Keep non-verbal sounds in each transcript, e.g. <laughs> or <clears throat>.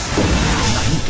Na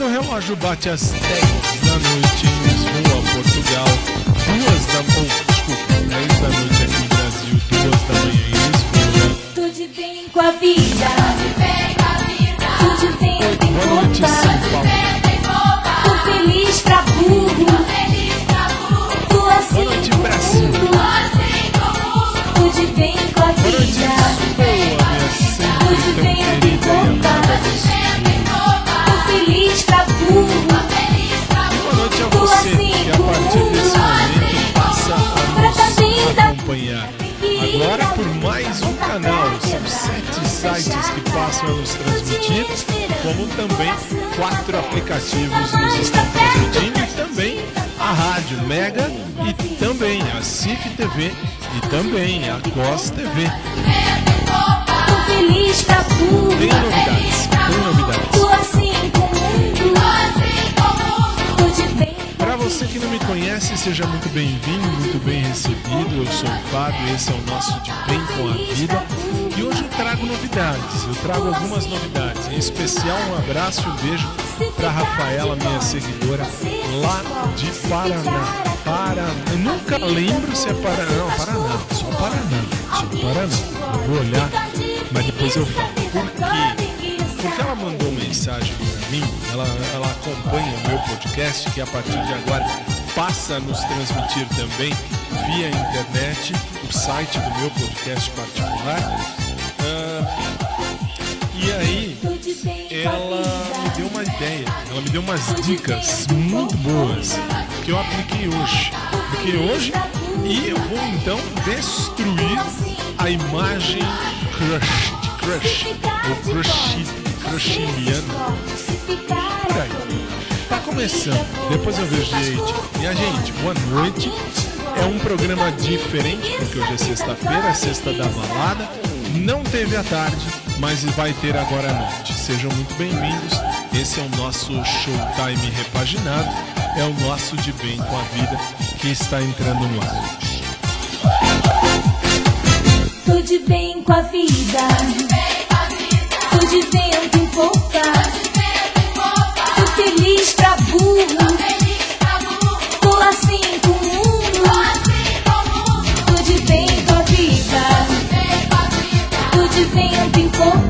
Quando o relógio bate às 10 da noite em Lisboa, Portugal, duas da oh, desculpa, 10 da noite aqui no Brasil, duas da manhã em Lisboa. Tudo bem com a vida. Tudo bem com a vida. Tudo bem Boa noite, São Paulo. Boa noite a você que a partir desse momento passa a nos acompanhar. Agora por mais um canal, são sete sites que passam a nos transmitir, como também quatro aplicativos nos estão transmitindo e também a Rádio Mega e também a SIC TV e também a COS TV. Tem novidades, tem novidades. Conhece, seja muito bem-vindo, muito bem recebido. Eu sou o Fábio, esse é o nosso De Bem com a Vida. E hoje eu trago novidades, eu trago algumas novidades. Em especial, um abraço e um beijo para Rafaela, minha seguidora, lá de Paraná. Paraná. Eu nunca lembro se é Paraná. Não, Paraná, só Paraná. Só Paraná. Eu vou olhar, mas depois eu falo. Por quê? Porque ela mandou mensagem para mim, ela, ela acompanha o meu podcast, que a partir de agora passa a nos transmitir também via internet, o site do meu podcast particular. Ah, e aí, ela me deu uma ideia, ela me deu umas dicas muito boas que eu apliquei hoje. Apliquei hoje e eu vou então destruir a imagem crush, crush, ou crush, crushiliana. Por aí. Tá começando, depois eu vejo direito. E a gente, boa noite. É um programa diferente, porque hoje é sexta-feira, é sexta da balada. Não teve à tarde, mas vai ter agora à noite. Sejam muito bem-vindos. Esse é o nosso Showtime repaginado. É o nosso De Bem com a Vida que está entrando no ar. Tudo bem com a vida. Tô de vento em popa. Feliz pra burro. Tô assim com o mundo. Tô de bem com a vida. Tô de vento em popa. Tô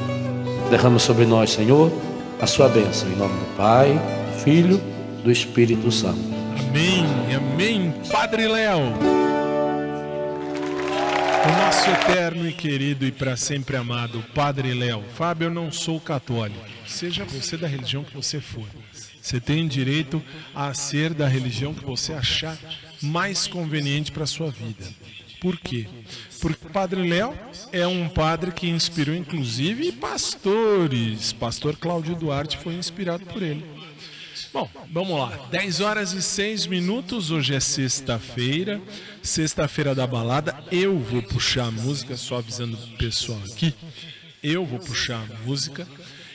Derrama sobre nós, Senhor, a sua bênção. Em nome do Pai, do Filho, do Espírito Santo. Amém, amém, Padre Léo. O nosso eterno e querido e para sempre amado Padre Léo. Fábio, eu não sou católico. Seja você da religião que você for. Você tem direito a ser da religião que você achar mais conveniente para a sua vida. Por quê? Porque o Padre Léo é um padre que inspirou inclusive pastores. Pastor Cláudio Duarte foi inspirado por ele. Bom, vamos lá. 10 horas e 6 minutos. Hoje é sexta-feira. Sexta-feira da balada. Eu vou puxar a música, só avisando o pessoal aqui. Eu vou puxar a música.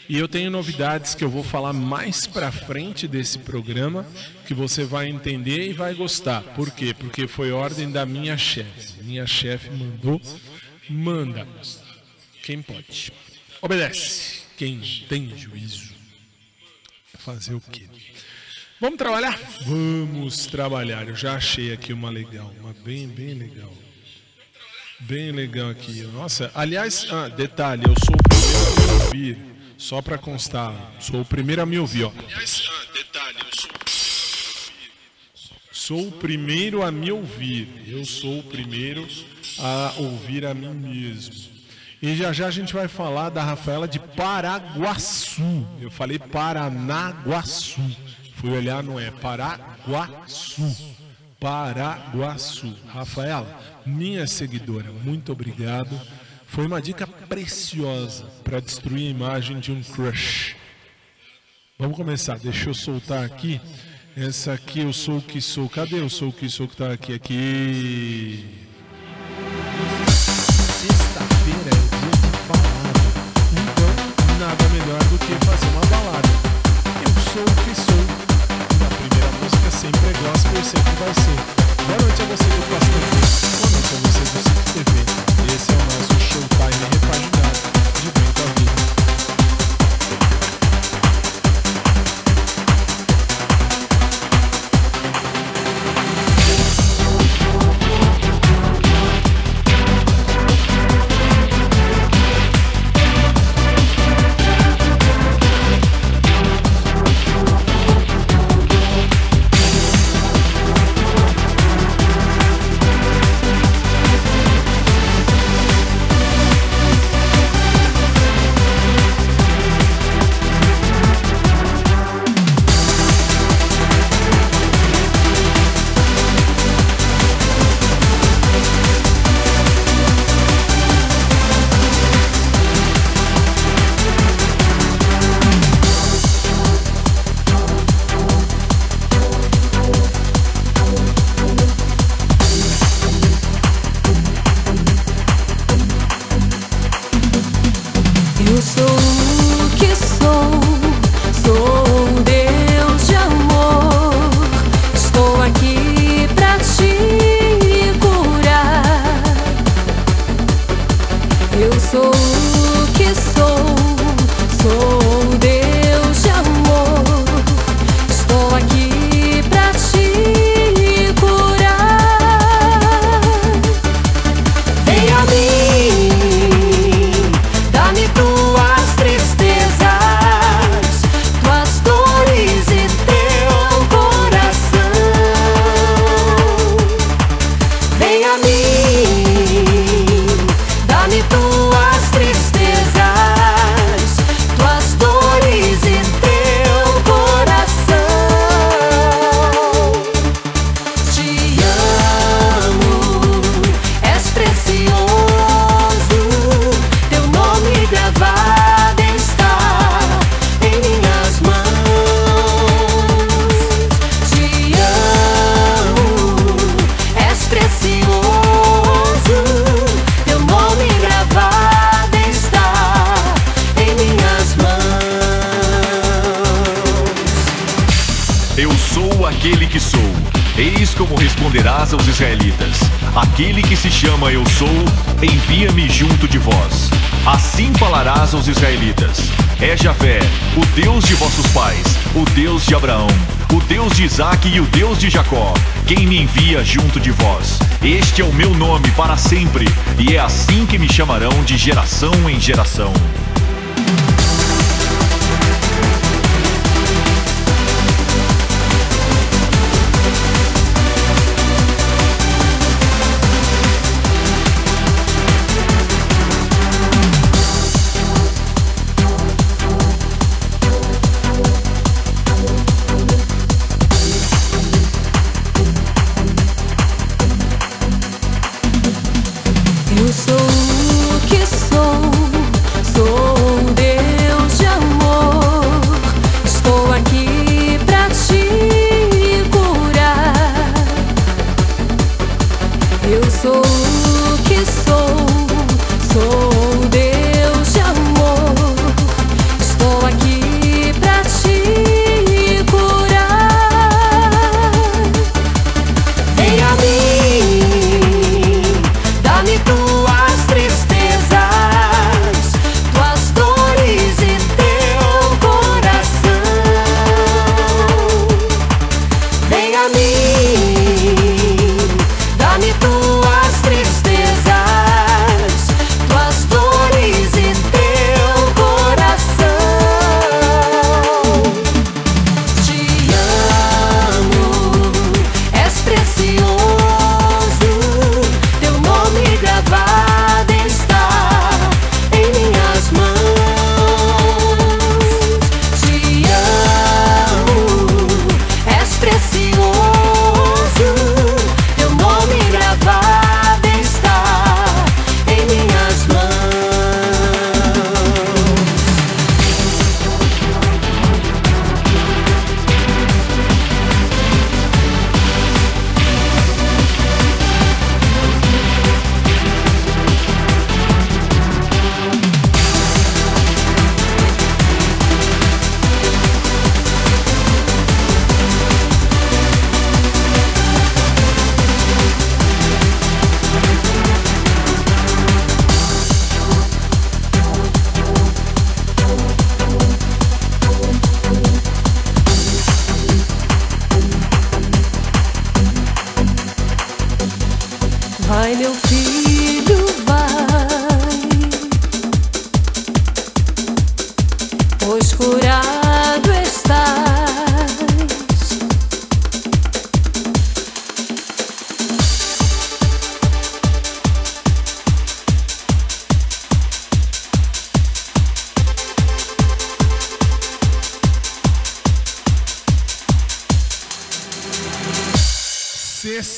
E eu tenho novidades que eu vou falar mais pra frente desse programa, que você vai entender e vai gostar. Por quê? Porque foi ordem da minha chefe. Minha chefe mandou, manda. Quem pode? Obedece. Quem tem juízo. Fazer o quê? Vamos trabalhar? Vamos trabalhar. Eu já achei aqui uma legal, uma bem, bem legal. Bem legal aqui. Nossa, aliás, ah, detalhe, eu sou o primeiro a ouvir. Só para constar, sou o primeiro a me ouvir, ó. Aliás, ah, detalhe, eu sou Sou o primeiro a me ouvir. Eu sou o primeiro a ouvir a mim mesmo. E já já a gente vai falar da Rafaela de Paraguaçu. Eu falei Paranaguaçu. Fui olhar, não é Paraguaçu. Paraguaçu. Rafaela, minha seguidora, muito obrigado. Foi uma dica preciosa para destruir a imagem de um crush. Vamos começar. Deixa eu soltar aqui. Essa aqui eu sou o que sou. Cadê eu sou o que sou que tá aqui? Aqui. Sexta-feira é dia de balada. Então, nada melhor do que fazer uma balada. Eu sou o que sou sempre é gospel e sempre vai ser. Boa noite a você do Costa Deus de Isaque e o Deus de Jacó, quem me envia junto de vós. Este é o meu nome para sempre, e é assim que me chamarão de geração em geração.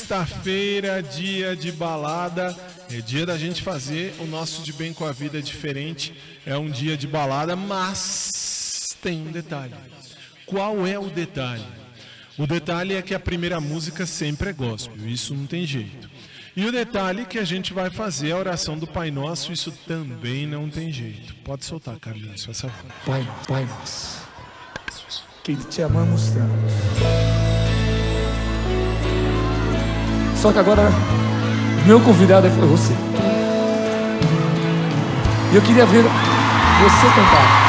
Sexta-feira, dia de balada, é dia da gente fazer o nosso de bem com a vida diferente. É um dia de balada, mas tem um detalhe. Qual é o detalhe? O detalhe é que a primeira música sempre é gospel, isso não tem jeito. E o detalhe é que a gente vai fazer a oração do Pai Nosso, isso também não tem jeito. Pode soltar, Carlinhos, faz favor. Pai, Pai Nosso, que te amamos tanto só que agora, meu convidado é você. E eu queria ver você cantar.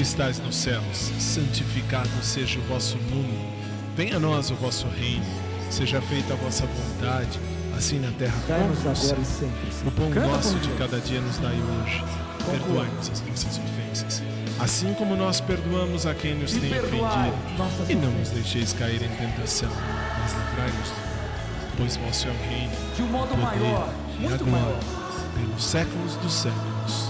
que estás nos céus, santificado seja o vosso nome. Venha a nós o vosso reino. Seja feita a vossa vontade, assim na terra como no céu. O pão nosso de cada dia nos dai hoje. Perdoai-nos as nossas ofensas, assim como nós perdoamos a quem nos tem ofendido. E não nos deixeis cair em tentação, mas livrai-nos do mal. Pois vosso é o reino, De um modo poder maior, muito maior. pelos séculos dos séculos.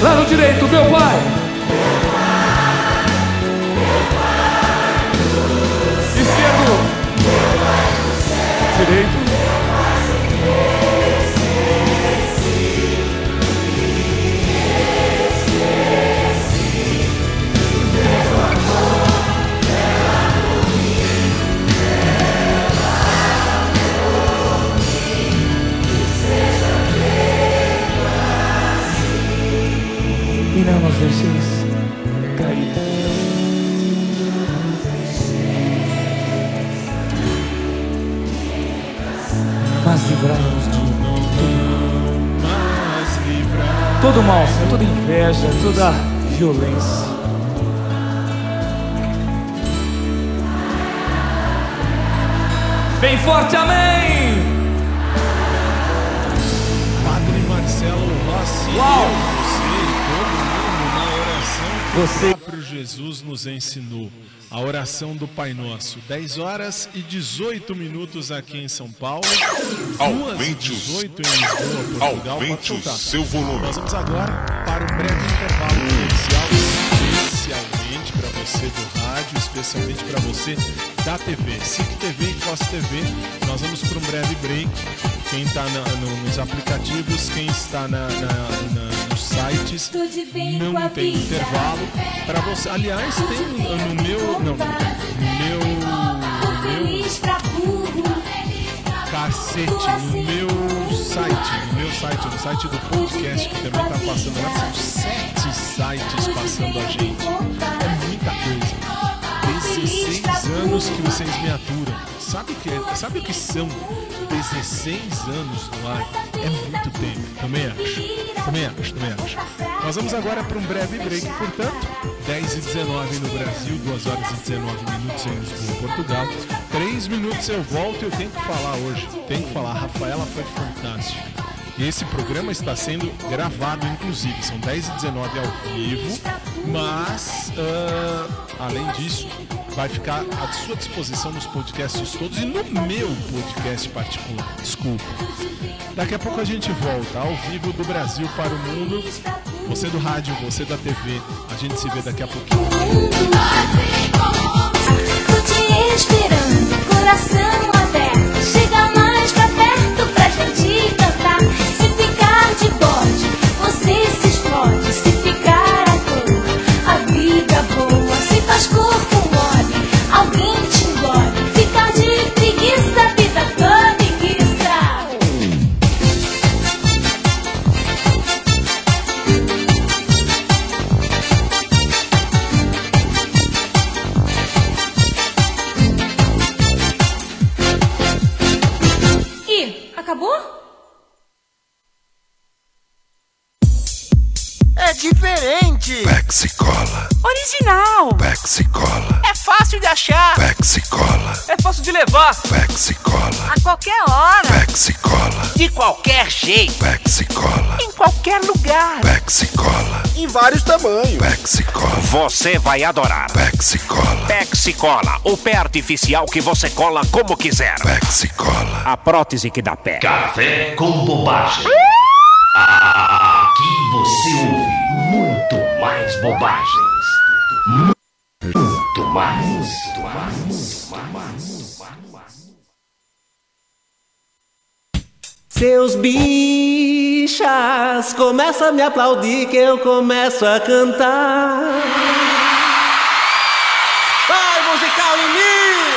Lá no direito, meu pai. Não nos deixeis cair. Mas livrai-nos de todo mal, Senhor, toda inveja, toda violência. Bem forte, amém! Padre Marcelo Rossi, Uau! eu, você e todo mundo na oração que Você- o próprio Jesus nos ensinou. A oração do Pai Nosso. 10 horas e 18 minutos aqui em São Paulo. 2 Aumente os- 18 em Lisboa, Portugal. Aumente o seu volume. Nós vamos agora para um breve intervalo comercial, especialmente para você do rádio, especialmente para você da TV. SIC TV e COS TV. Nós vamos para um breve break. Quem está nos aplicativos, quem está na- na- na- nos sites, não tem intervalo para você. Aliás, tem no meu, não, no meu, meu cacete, no meu site, no meu site, no site do podcast que também tá passando lá, são sete sites passando a gente. É muita coisa. 16 anos que vocês me aturam. Sabe o que, é- sabe o que são 16 anos no ar? É muito tempo. Também acho. Também acho, também acho. Nós vamos agora para um breve break, portanto. 10 e 19 no Brasil, 2 horas e 19 minutos em Lisboa, Portugal. 3 minutos eu volto e eu tenho que falar hoje. Tenho que falar. A Rafaela foi fantástica. Esse programa está sendo gravado, inclusive. São 10 e 19 ao vivo. Mas, ah, além disso, vai ficar à sua disposição nos podcasts todos e no meu podcast particular. Desculpa. Daqui a pouco a gente volta ao vivo do Brasil para o mundo. Você do rádio, você da TV. A gente se vê daqui a pouquinho. Tô te esperando, coração aberto. Original. Pexi Cola, É fácil de achar. Pexi Cola, É fácil de levar. Pexi Cola, A qualquer hora. Pexi Cola, De qualquer jeito. Pexi Cola, Em qualquer lugar. Pexi Cola, Em vários tamanhos. Pexi Cola, Você vai adorar. Pexi Cola, o pé artificial que você cola como quiser. Pexi Cola. A prótese que dá pé. Café com bobagem. Aqui você ouve muito mais bobagens. Muito mais. Seus bichas começam a me aplaudir que eu começo a cantar. Vai, musical em mim!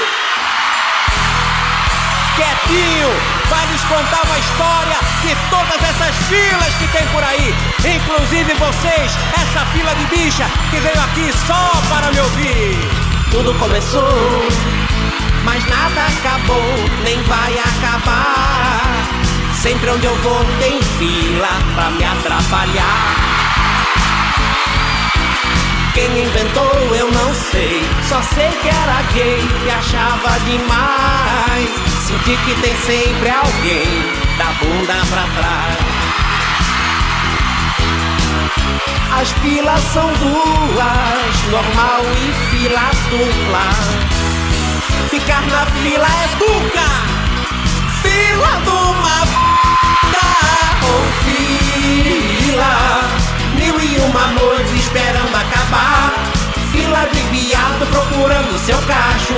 Quietinho, vai nos contar uma história de todas essas filas que tem por aí. Inclusive vocês, essa fila de bicha que veio aqui só para me ouvir. Tudo começou, mas nada acabou, nem vai acabar. Sempre onde eu vou tem fila pra me atrapalhar. Quem inventou eu não sei, só sei que era gay e achava demais. Senti que tem sempre alguém da bunda pra trás. As filas são duas, normal e fila dupla. Ficar na fila é duca, fila de uma ou fila. Mil e uma noites esperando acabar. Fila de viado procurando seu cacho.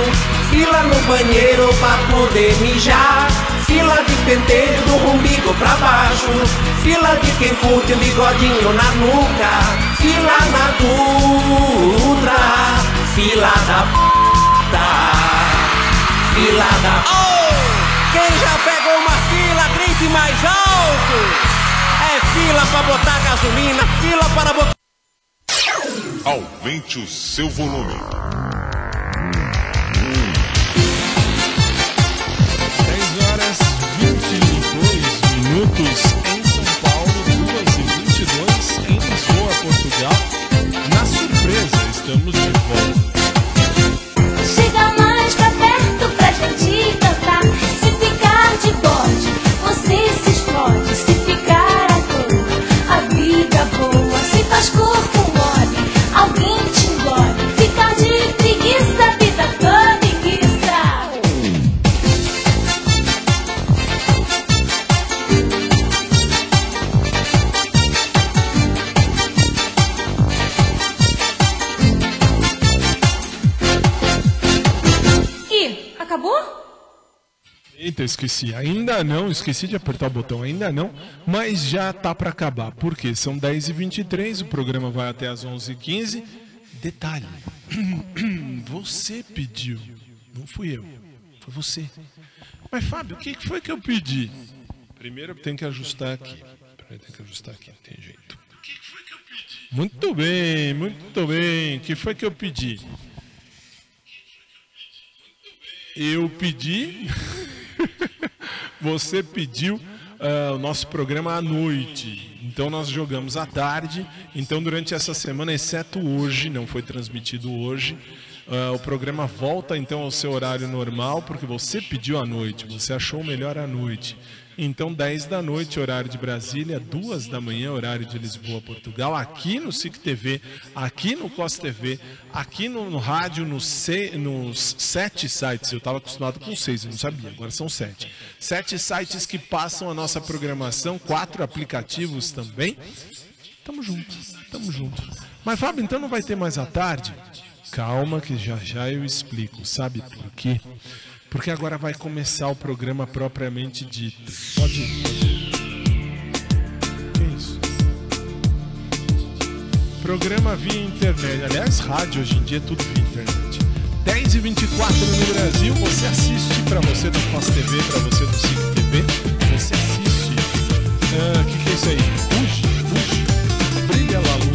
Fila no banheiro pra poder mijar. Fila de penteiro do umbigo pra baixo. Fila de quem curte um bigodinho na nuca. Fila na Dutra. Fila da puta. Fila da. Oh! Quem já pegou uma fila, grite mais alto! É fila para botar gasolina, fila para botar. Aumente o seu volume. 10 horas 22 minutos em São Paulo, 2 e 22 em Lisboa, Portugal. Na surpresa, estamos Eita, esqueci. Ainda não, esqueci de apertar o botão, ainda não, mas já tá para acabar. Por quê? São 10h23, o programa vai até as 11h15. Detalhe: <clears throat> você pediu, não fui eu, foi você. Mas Fábio, o que foi que eu pedi? Primeiro tem que ajustar aqui. Peraí, tem que ajustar aqui, não tem jeito. Muito bem, muito bem. O que foi que eu pedi? Eu pedi. <laughs> Você pediu ah, o nosso programa à noite. Então nós jogamos à tarde. Então durante essa semana, exceto hoje, não foi transmitido hoje. ah, o programa volta então ao seu horário normal, porque você pediu à noite, você achou melhor à noite. Então, 10 da noite, horário de Brasília, 2 da manhã, horário de Lisboa, Portugal, aqui no SIC TV, aqui no COS TV, aqui no, no rádio, no se- nos sete sites. Eu estava acostumado com seis, eu não sabia, agora são sete. Sete sites que passam a nossa programação, quatro aplicativos também. Tamo junto, tamo junto. Mas, Fábio, então não vai ter mais à tarde? Calma, que já já eu explico. Sabe por quê? Porque agora vai começar o programa propriamente dito. Pode ir, pode ir. Que isso? Programa via internet. Aliás, rádio hoje em dia é tudo via internet. 10 e 24 no Brasil, você assiste para você do Pós TV, para você do Cine TV. Você assiste. Ah, O que, que é isso aí? Fuge, fuge. Brilha lá, luz.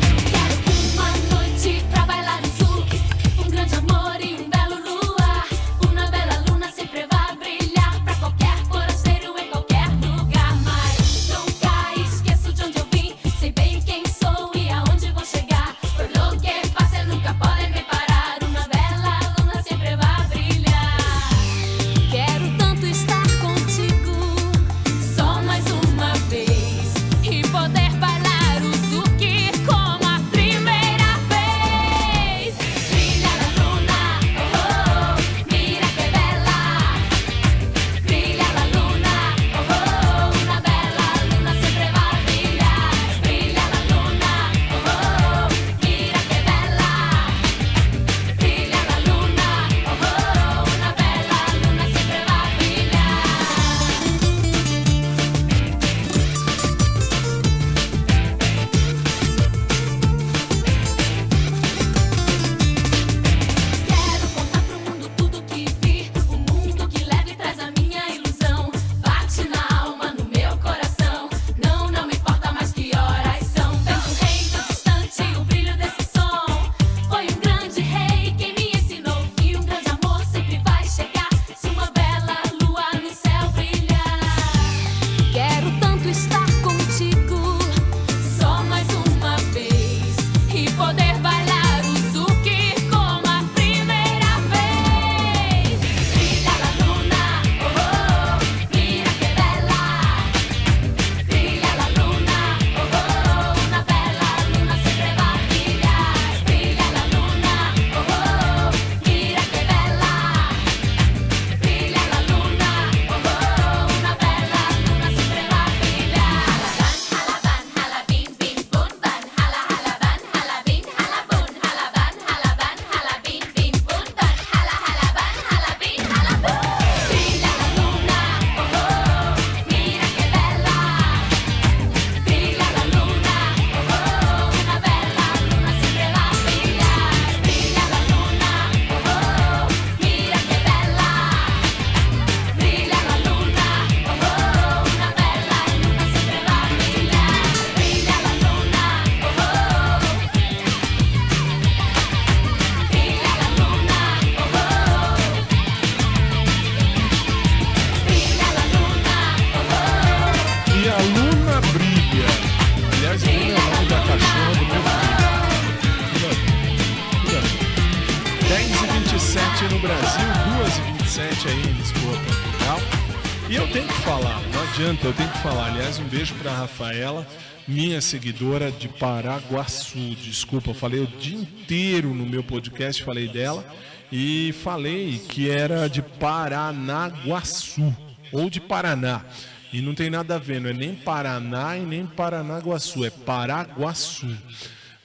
Rafaela, minha seguidora de Paraguaçu. Desculpa, eu falei o dia inteiro no meu podcast, falei dela e falei que era de Paranaguaçu ou de Paraná. E não tem nada a ver, não é nem Paraná e nem Paranaguaçu, é Paraguaçu.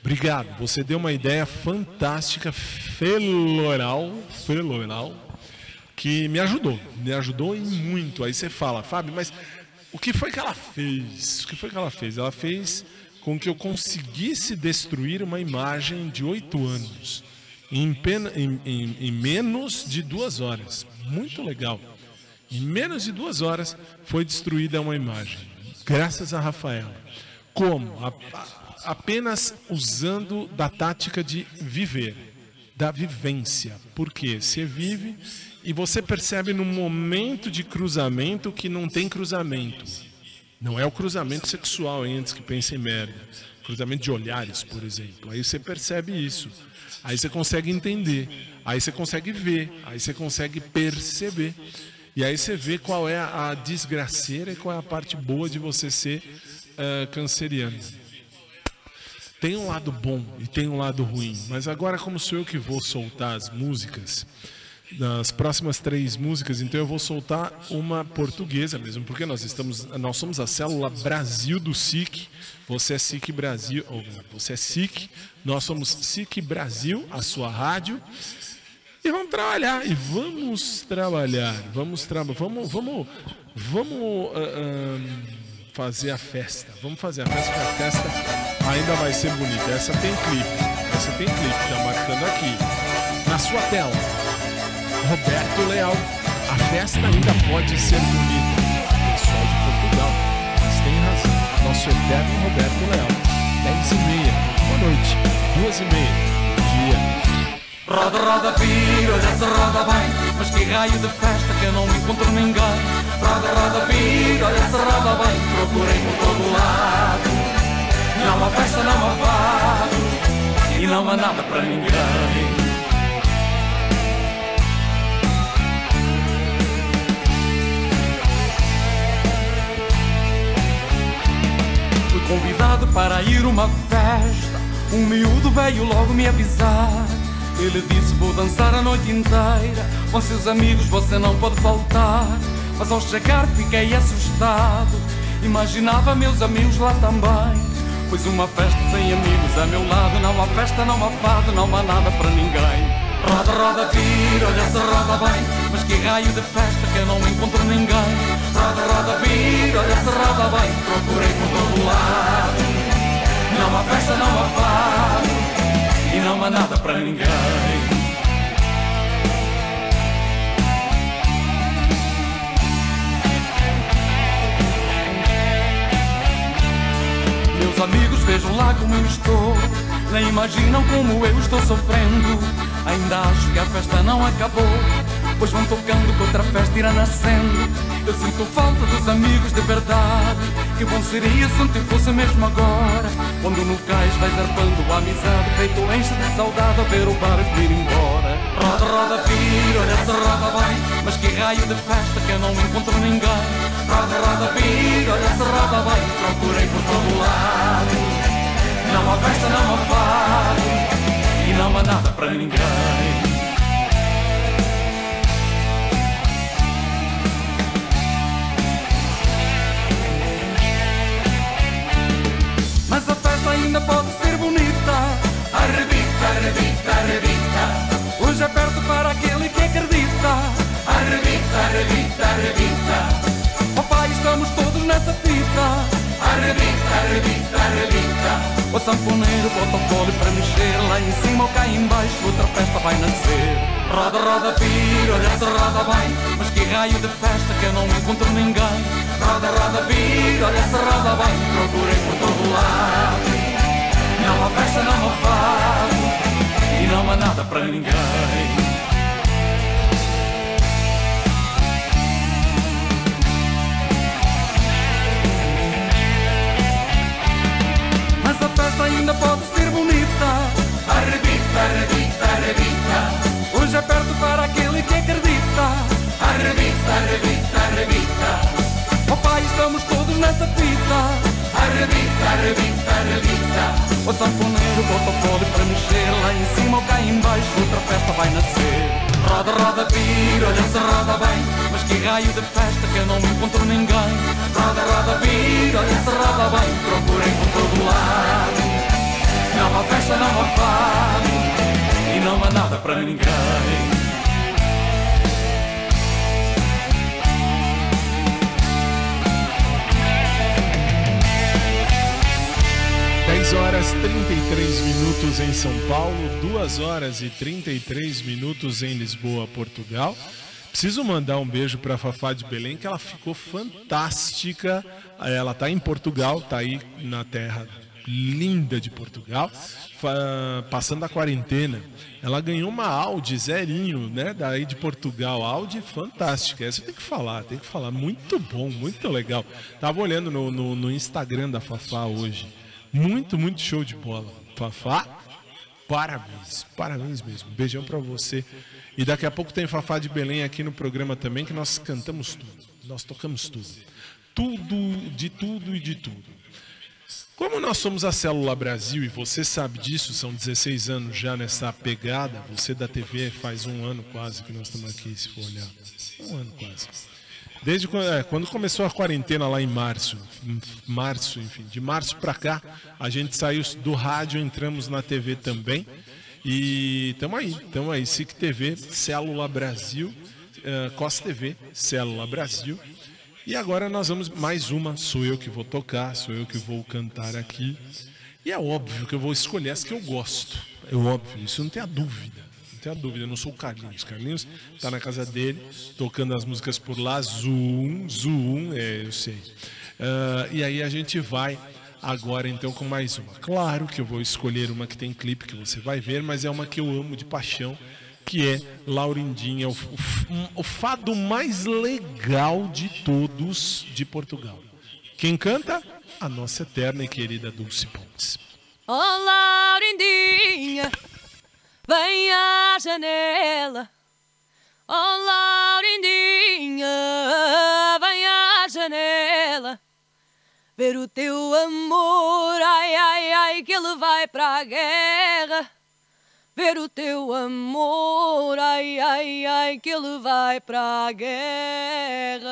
Obrigado, você deu uma ideia fantástica, fenomenal, fenomenal, que me ajudou, me ajudou e muito. Aí você fala, Fábio, mas o que foi que ela fez? O que foi que ela fez? Ela fez com que eu conseguisse destruir uma imagem de oito anos em, pena, em, em, em menos de duas horas. Muito legal. Em menos de duas horas foi destruída uma imagem, graças a Rafaela. Como? A, a, apenas usando da tática de viver, da vivência. Porque você vive e você percebe no momento de cruzamento que não tem cruzamento. Não é o cruzamento sexual antes que pense em merda. Cruzamento de olhares, por exemplo. Aí você percebe isso. Aí você consegue entender. Aí você consegue ver. Aí você consegue perceber. E aí você vê qual é a desgraceira e qual é a parte boa de você ser uh, canceriano. Tem um lado bom e tem um lado ruim, mas agora como sou eu que vou soltar as músicas, das próximas três músicas, então eu vou soltar uma portuguesa mesmo, porque nós estamos, nós somos a célula Brasil do SIC. Você é SIC Brasil, ou você é SIC, nós somos SIC Brasil, a sua rádio. E vamos trabalhar, e vamos trabalhar, vamos trabalhar, vamos, vamos, vamos uh, uh, fazer a festa, vamos fazer a festa, porque a festa ainda vai ser bonita. Essa tem clipe, essa tem clipe, tá marcando aqui, na sua tela. Roberto Leal, a festa ainda pode ser bonita. Pessoal de Portugal, mas tem razão. Nosso eterno Roberto Leal, 10 e meia, boa noite, duas e meia, dia. Roda, roda, vira, olha se roda bem. Mas que raio de festa que eu não encontro ninguém. Roda, roda, vira, olha se roda bem. Procurei por todo lado. Não há festa, não há fado. E não há nada para ninguém convidado para ir uma festa Um miúdo veio logo me avisar ele disse: Vou dançar a noite inteira. Com seus amigos você não pode faltar. Mas ao chegar fiquei assustado. Imaginava meus amigos lá também. Pois uma festa sem amigos a meu lado. Não há festa, não há fado, não há nada para ninguém. Roda, roda, vira, olha se roda bem. Mas que raio de festa que eu não encontro ninguém. Roda, roda, vira, olha se roda bem. Procurei por todo lado. Não há festa, não há fado e não há nada para ninguém. Meus amigos, vejam lá como eu estou. Nem imaginam como eu estou sofrendo. Ainda acho que a festa não acabou. Pois vão tocando que outra festa irá nascendo. Eu sinto falta dos amigos de verdade Que bom seria se não fosse mesmo agora Quando no cais vai zarpando a amizade Peito enche de saudade a ver o barco ir embora Roda, roda, vira, olha se roda bem Mas que raio de festa que eu não encontro ninguém Roda, roda, vira, olha se roda bem Procurei por todo lado Não há festa, não há fado não há nada para ninguém. Mas a festa ainda pode ser bonita. Arrebita, arrebita, arrebita. Hoje é perto para aquele que acredita sanfoneiro bota o fole para mexer Lá em cima ou cá embaixo outra festa vai nascer. Roda, roda, vira, olha se roda bem Mas que raio de festa que eu não encontro ninguém. Roda, roda, vira, olha se roda bem Procurei por todo lado. Não há festa, não há fado E não há nada para ninguém A festa ainda pode ser bonita. Arrebita, arrebita, arrebita. Hoje é perto para aquele que acredita. Arrebita, arrebita, arrebita. Oh estamos todos nessa fita. Arrebita, arrebita, arrebita. O sanfoneiro bota o pole para mexer lá em cima ou cá embaixo. Outra festa vai nascer. Roda, roda, vira, olha se roda bem. Mas que raio de festa que eu não encontro ninguém. Roda, roda, vira, olha se roda bem. Procurem por todo lado. Não há festa, não há fado. E não há nada para ninguém horas 33 minutos em São Paulo, 2 horas e 33 minutos em Lisboa, Portugal. Preciso mandar um beijo para Fafá de Belém, que ela ficou fantástica. Ela está em Portugal, está aí na terra linda de Portugal, passando a quarentena. Ela ganhou uma Audi zerinho, né? Daí de Portugal. Audi fantástica. Essa tem que falar, tem que falar. Muito bom, muito legal. Tava olhando no, no, no Instagram da Fafá hoje. Muito, muito show de bola. Fafá, parabéns, parabéns mesmo. Beijão para você. E daqui a pouco tem Fafá de Belém aqui no programa também, que nós cantamos tudo. Nós tocamos tudo. Tudo, de tudo e de tudo. Como nós somos a Célula Brasil e você sabe disso, são 16 anos já nessa pegada, você da TV faz um ano quase que nós estamos aqui, se for olhar. Um ano quase. Desde quando, é, quando começou a quarentena lá em março, março, enfim, de março para cá, a gente saiu do rádio, entramos na TV também. E estamos aí, estamos aí, SIC TV, Célula Brasil, uh, COS TV, Célula Brasil. E agora nós vamos mais uma, sou eu que vou tocar, sou eu que vou cantar aqui. E é óbvio que eu vou escolher as que eu gosto. É óbvio, isso não tem a dúvida tenha dúvida, eu não sou o Carlinhos. Carlinhos tá na casa dele, tocando as músicas por lá, Zoom, Zoom, é, eu sei. Uh, e aí a gente vai agora então com mais uma. Claro que eu vou escolher uma que tem clipe que você vai ver, mas é uma que eu amo de paixão, que é Laurindinha, o, o, o fado mais legal de todos de Portugal. Quem canta? A nossa eterna e querida Dulce Pontes. Oh, Laurindinha Vem à janela, oh Laurindinha, vem à janela. Ver o teu amor, ai, ai, ai, que ele vai para a guerra. Ver o teu amor, ai, ai, ai, que ele vai para a guerra.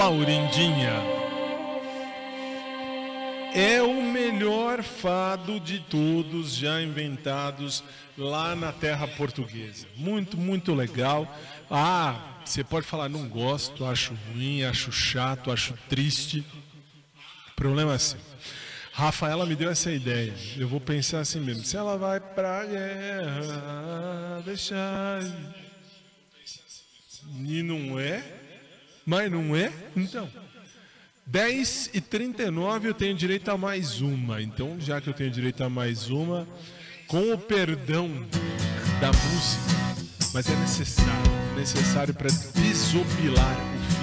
Laurindinha. É o melhor fado de todos já inventados lá na terra portuguesa. Muito, muito legal. Ah, você pode falar, não gosto, acho ruim, acho chato, acho triste. Problema é seu. Rafaela me deu essa ideia. Eu vou pensar assim mesmo. Se ela vai pra guerra, deixar. E não é? Mas não é? Então. 10 e 39 eu tenho direito a mais uma. Então, já que eu tenho direito a mais uma, com o perdão da música, mas é necessário, necessário para desopilar o.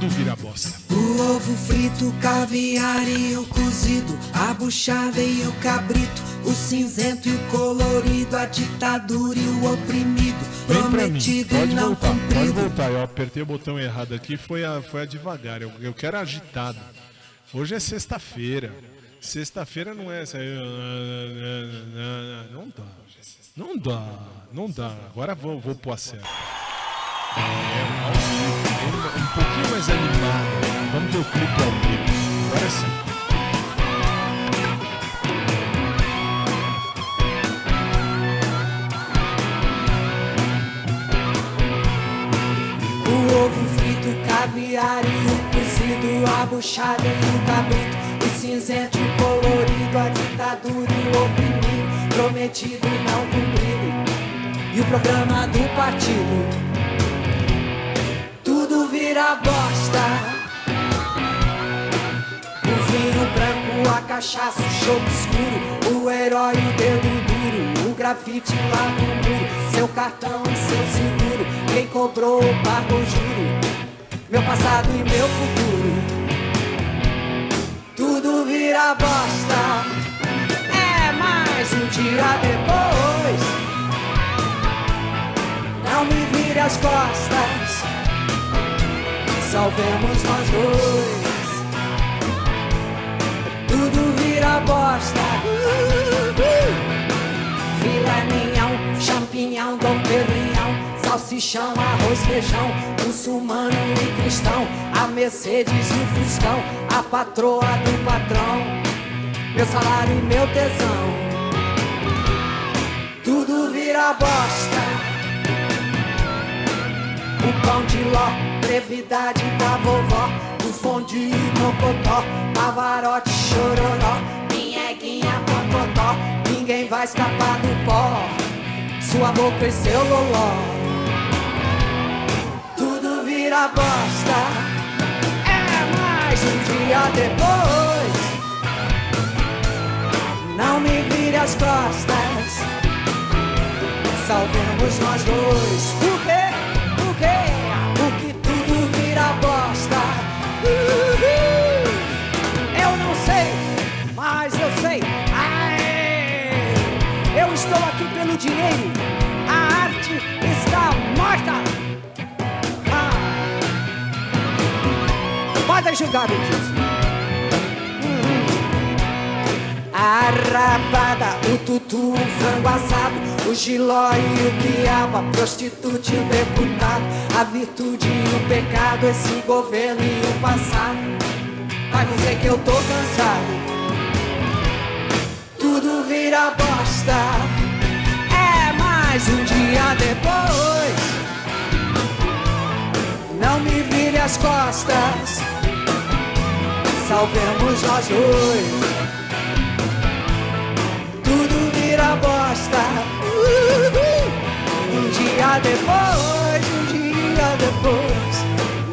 Tudo vira bosta. O ovo frito, caviar e o cozido, a buchada e o cabrito, o cinzento e o colorido, a ditadura e o oprimido, Vem mim, prometido e pode não voltar, pode cumprido. voltar. Eu apertei o botão errado aqui, foi a, foi a devagar. Eu, eu quero agitado. Hoje é sexta-feira. Sexta-feira não é essa. Não dá. Não dá. Não dá. Agora vou, vou pôr a sério. É, mais animado. Vamos ver o clipe ao vivo. Agora sim. O ovo frito, caviar e o cozido, a buchada e o cabrito, o cinzento e colorido, a ditadura e o oprimido, prometido e não cumprido, e o programa do partido. Vira bosta. O vinho branco, a cachaça, o chope escuro, o herói, o dedo duro, o grafite lá no muro, seu cartão e seu seguro, quem cobrou pagou juro, meu passado e meu futuro. Tudo vira bosta. É mais um dia depois. Não me vire as costas. Salvemos nós dois. Tudo vira bosta. Filé mignon, champignon, dom perignon, salsichão, arroz, feijão, muçulmano e cristão, a Mercedes e o Fuscão, a patroa do patrão, meu salário e meu tesão. Tudo vira bosta. O pão de ló, brevidade da vovó, o fondue mocotó, pavarote, chororó, minheguinha, mocotó, ninguém vai escapar do pó, sua boca e seu loló. Tudo vira bosta, é mais um dia depois. Não me vire as costas, salvemos nós dois. Por pelo dinheiro. A arte está morta. Ah. Pode julgar, Beatriz. A rabada, o tutu, o frango assado, o giló e o quiabo, a prostituta e o deputado, a virtude e o pecado, esse governo e o passado. Vai dizer que eu tô cansado. Tudo vira bosta. Mais um dia depois. Não me vire as costas. Salvemos nós dois tudo vira bosta. Um dia depois, um dia depois,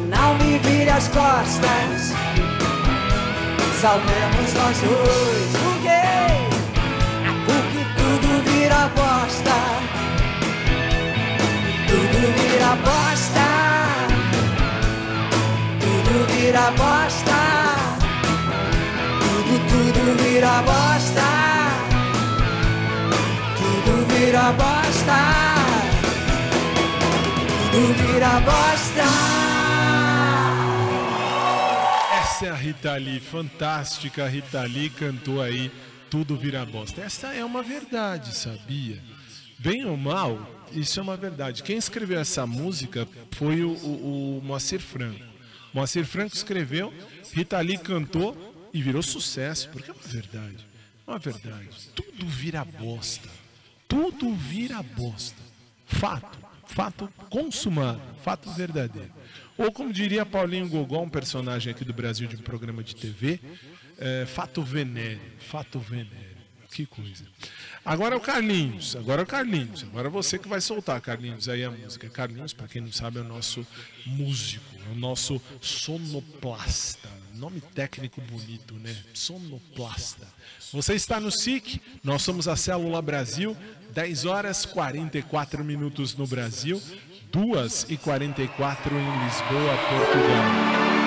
não me vire as costas. Salvemos nós dois. Por quê? Porque tudo vira bosta. Tudo vira bosta. Tudo vira bosta. Tudo, tudo vira bosta tudo vira bosta. Tudo vira bosta. Essa é a Rita Lee, fantástica Rita Lee, cantou aí tudo vira bosta. Essa é uma verdade, sabia? Bem ou mal, isso é uma verdade. Quem escreveu essa música foi o, o, o Moacir Franco. Moacir Franco escreveu, Rita Lee cantou e virou sucesso, porque é uma verdade. É uma verdade. Tudo vira bosta. Tudo vira bosta. Fato. Fato consumado. Fato verdadeiro. Ou como diria Paulinho Gogol, um personagem aqui do Brasil de um programa de TV, é, fato venéreo. Fato venéreo. Que coisa. Agora é o Carlinhos, agora é o Carlinhos. Agora é você que vai soltar, Carlinhos, aí a música. Carlinhos, para quem não sabe, é o nosso músico, é o nosso sonoplasta. Nome técnico bonito, né? Sonoplasta. Você está no SIC, nós somos a Célula Brasil, 10 horas 44 minutos no Brasil, 2 e 44 em Lisboa, Portugal.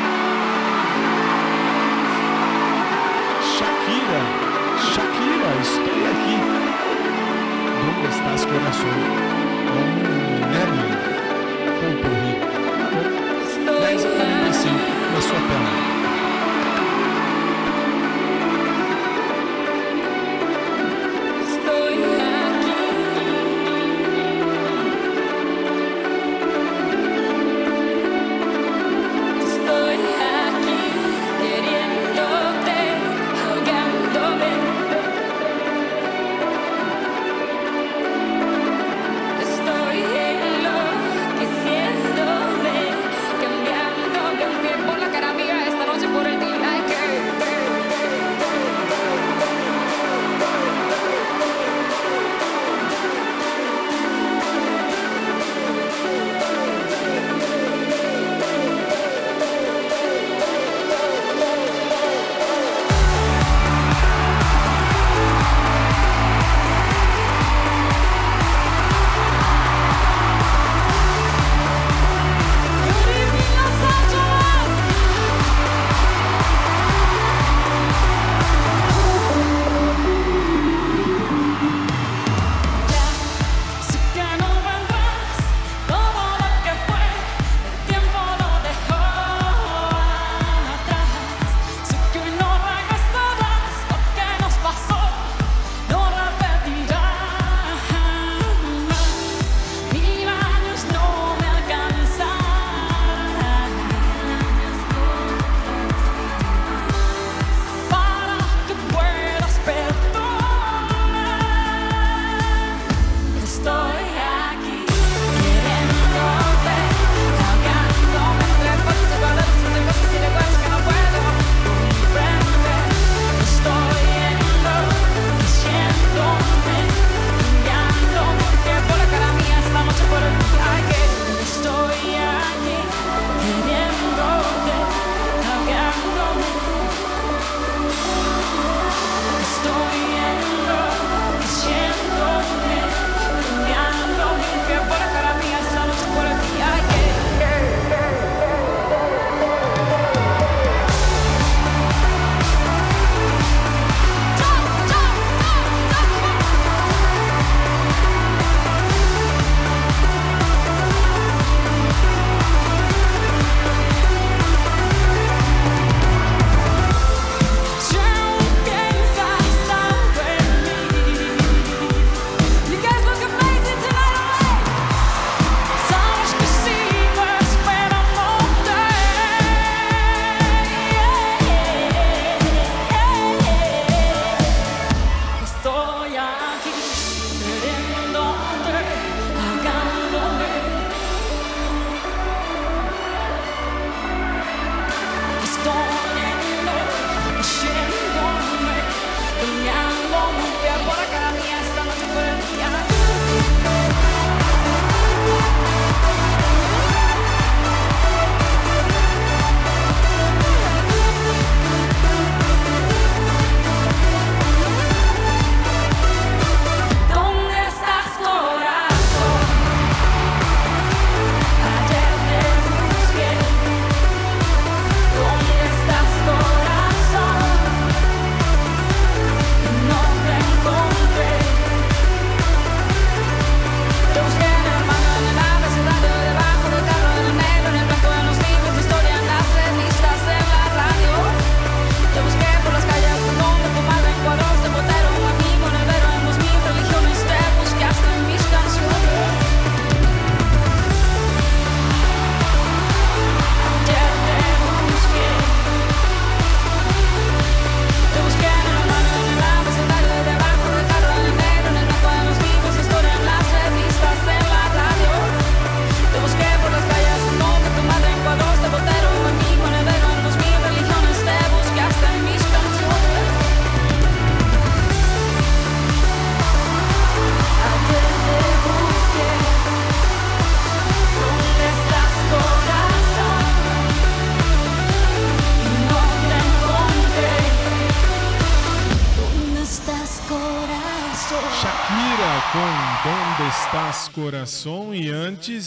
Estás, coração?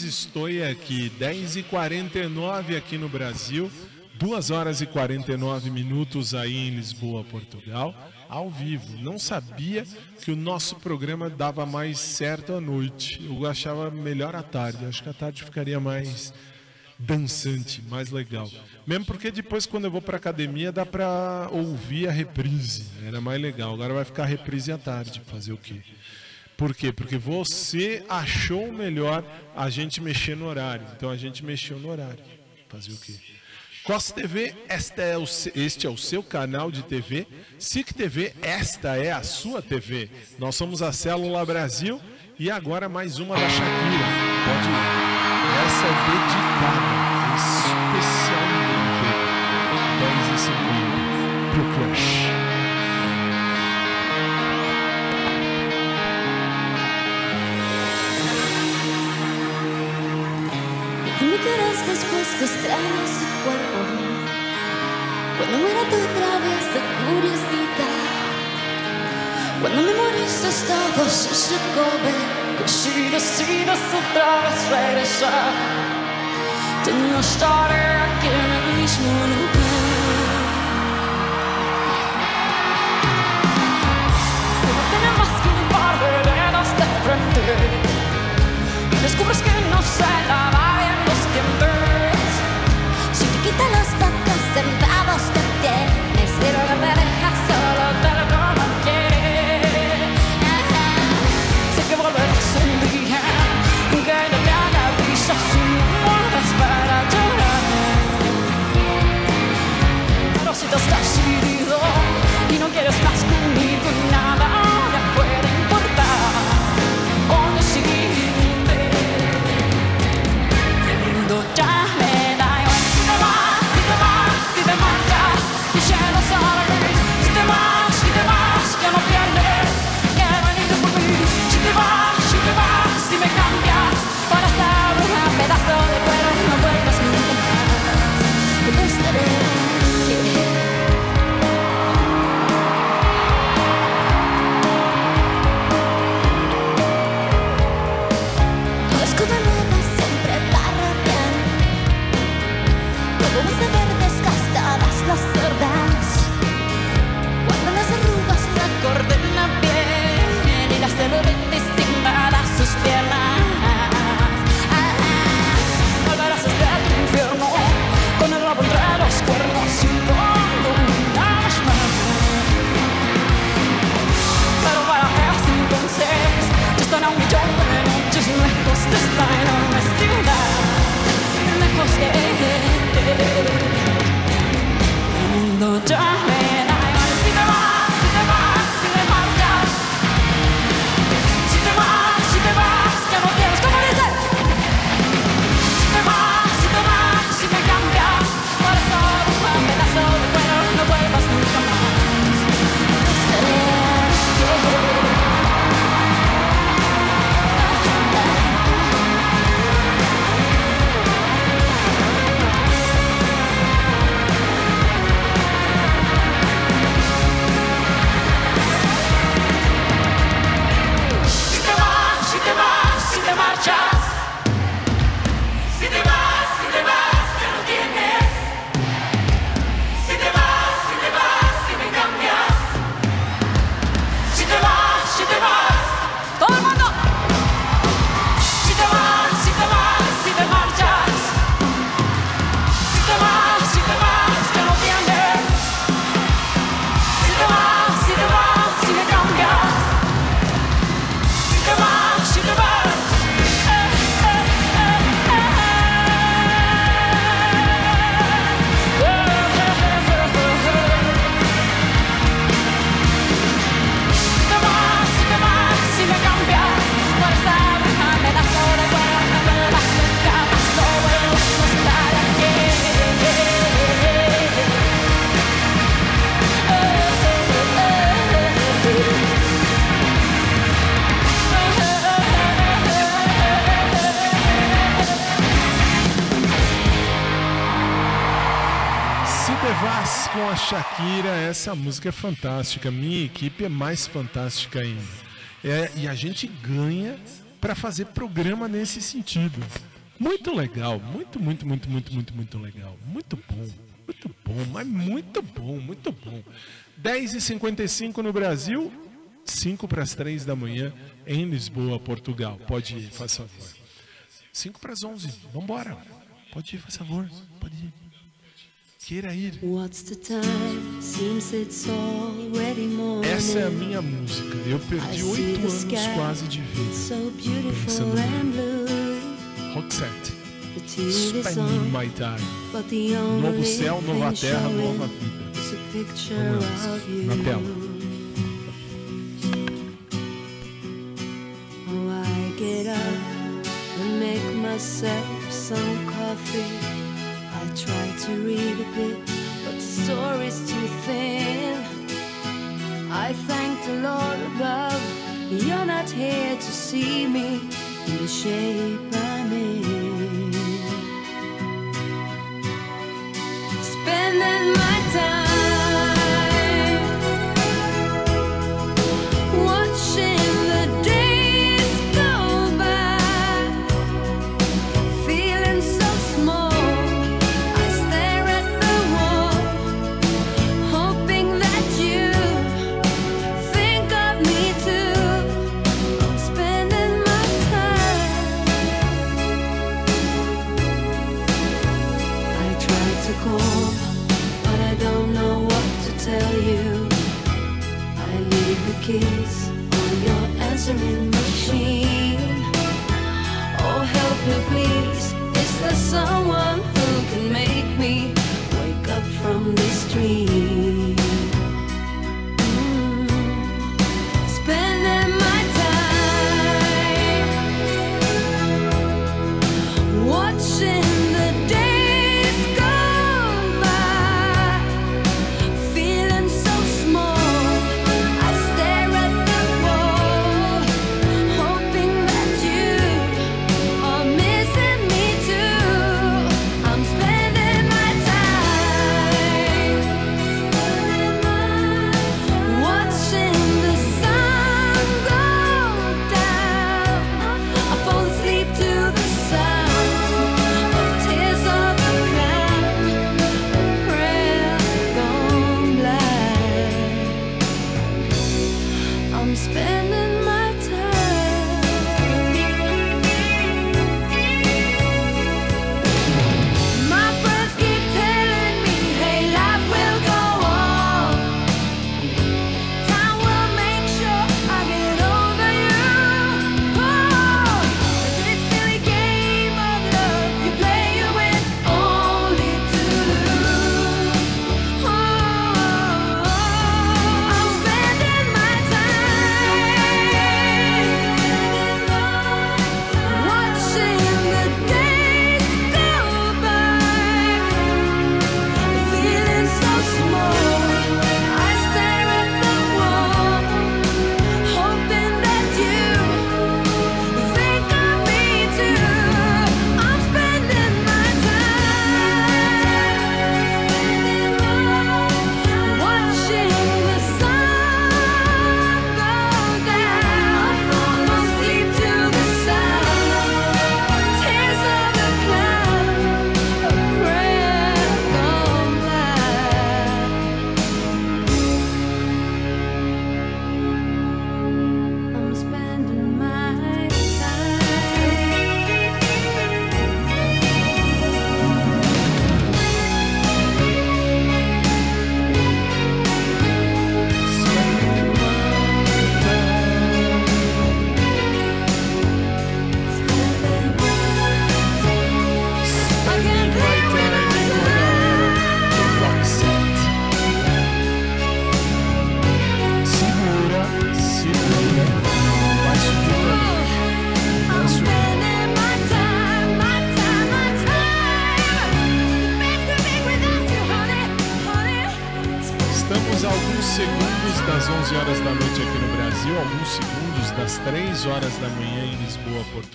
Estou aqui, 10h49 aqui no Brasil, 2 horas e 49 minutos aí em Lisboa, Portugal, ao vivo. Não sabia que o nosso programa dava mais certo à noite. Eu achava melhor à tarde. Acho que à tarde ficaria mais dançante, mais legal. Mesmo porque depois quando eu vou para academia dá para ouvir a reprise. Era mais legal. Agora vai ficar a reprise à tarde, fazer o quê? Por quê? Porque você achou melhor a gente mexer no horário. Então a gente mexeu no horário. Fazer o quê? Costa TV, esta é o, este é o seu canal de TV. SIC TV, esta é a sua TV. Nós somos a Célula Brasil e agora mais uma da Shakira. Pode ir. Essa é dedicada especialmente 10 e 50 después que extrañas su cuerpo. Cuando muera tu traviesa curiosidad. Cuando memorices todo su secobe. Que si decides otra vez regresar. Te no estaré aquí en el mismo lugar. Si no tienes más que un par de dedos de frente. Descubres que no se lava lost a debt. Es de la pareja. Essa música é fantástica. Minha equipe é mais fantástica ainda. É, e a gente ganha para fazer programa nesse sentido. Muito legal, muito, muito, muito, muito, muito, muito legal. Muito bom, muito bom, mas muito bom, muito bom. 10h55 no Brasil, 5 para as 3 da manhã em Lisboa, Portugal. Pode ir, faz favor. 5 para as 11, vambora. Pode ir, faz favor, pode ir. Queira ir. Essa é a minha música. Eu perdi oito anos quase de vida. Pensando Roxette. Spending my time. Novo céu, nova terra, nova vida. Vamos lá. Na tela. Oh, I get up and make myself some coffee. Try to read a bit, but the story's too thin. I thank the Lord above, you're not here to see me in the shape I'm in. Spending my time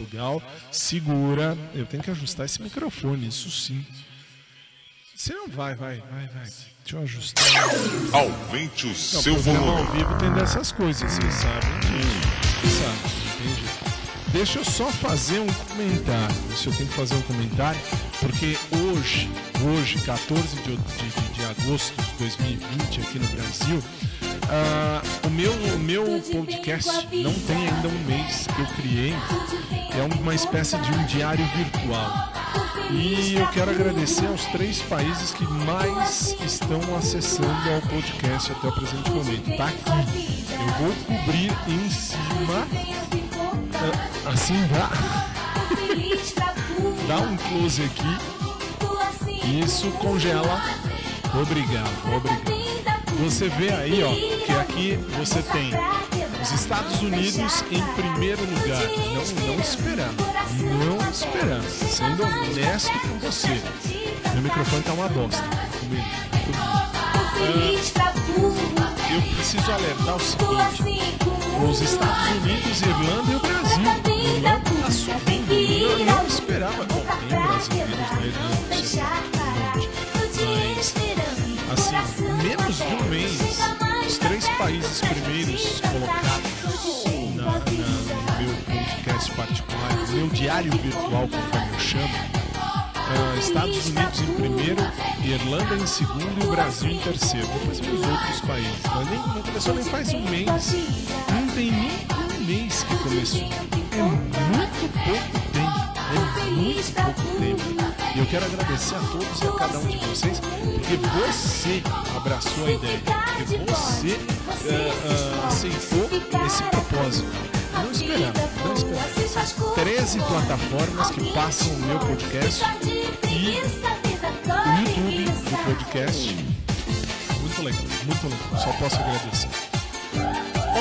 Portugal. Segura, eu tenho que ajustar esse microfone, isso sim. Você não vai, vai, vai, vai. Deixa eu ajustar. Aumente o Não, seu programa volume. ao vivo tem dessas coisas, vocês sabem disso. Sabe, entende? Deixa eu só fazer um comentário. Se eu tenho que fazer um comentário, porque hoje, hoje, 14 de, de, de- de agosto de 2020, aqui no Brasil, ah, o meu, o meu podcast não tem ainda um mês que eu criei. É uma espécie de um diário virtual. E eu quero agradecer aos três países que mais estão acessando ao podcast até o presente momento. Tá aqui. Eu vou cobrir em cima. ah, Assim dá. <laughs> Dá um close aqui. Isso congela. Obrigado, obrigado. Você vê aí, ó, que aqui você tem os Estados Unidos em primeiro lugar. Não, não esperando. Não esperando. Sendo honesto com você. Meu microfone tá uma bosta. Comigo. Ah, eu preciso alertar o seguinte: os Estados Unidos, Irlanda e o Brasil. Irlanda tá subindo. Eu não esperava. Bom, tem brasileiros na Irlanda, assim, menos de um mês, os três países primeiros colocados na, na- no meu podcast particular, no meu diário virtual, conforme eu chamo, ah, Estados Unidos em primeiro, Irlanda em segundo e o Brasil em terceiro. Depois vem os outros países. Mas nem, não começou nem faz um mês. Não tem nem um mês que começou. É muito pouco tempo. É muito pouco tempo. Eu quero agradecer a todos e a cada um de vocês, porque você abraçou a ideia, porque você ah, ah, aceitou esse propósito. Não esperava, não esperava. São 13 plataformas que passam o meu podcast e o YouTube do podcast. Muito legal, muito legal. Só posso agradecer.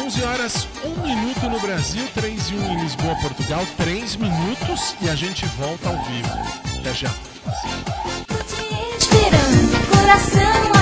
11 horas, 1 minuto no Brasil, 3 e 1 em Lisboa, Portugal, 3 minutos e a gente volta ao vivo. Até já. Esperando, coração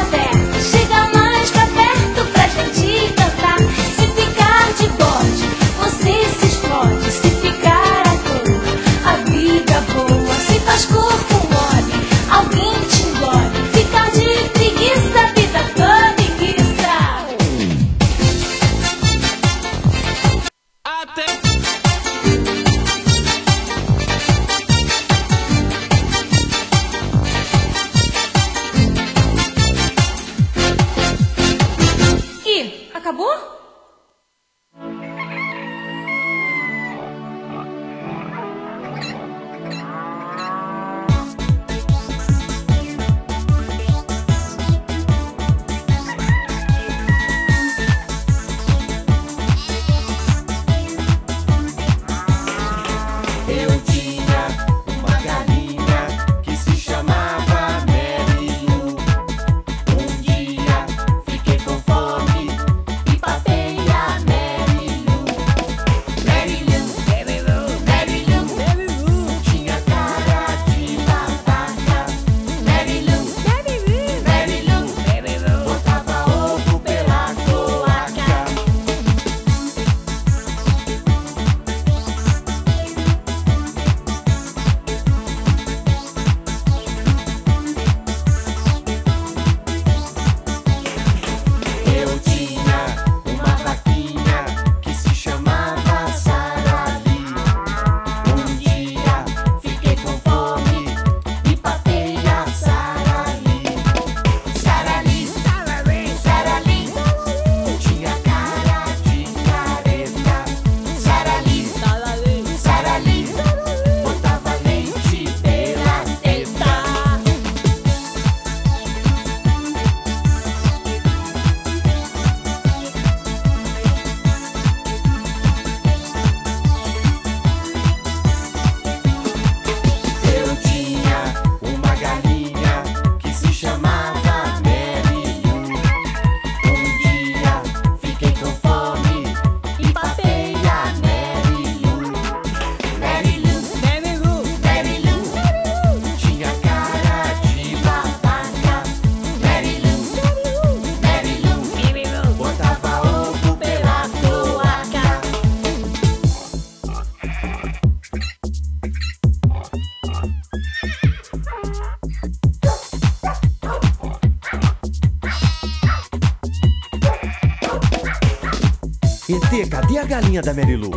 a galinha da Marilu?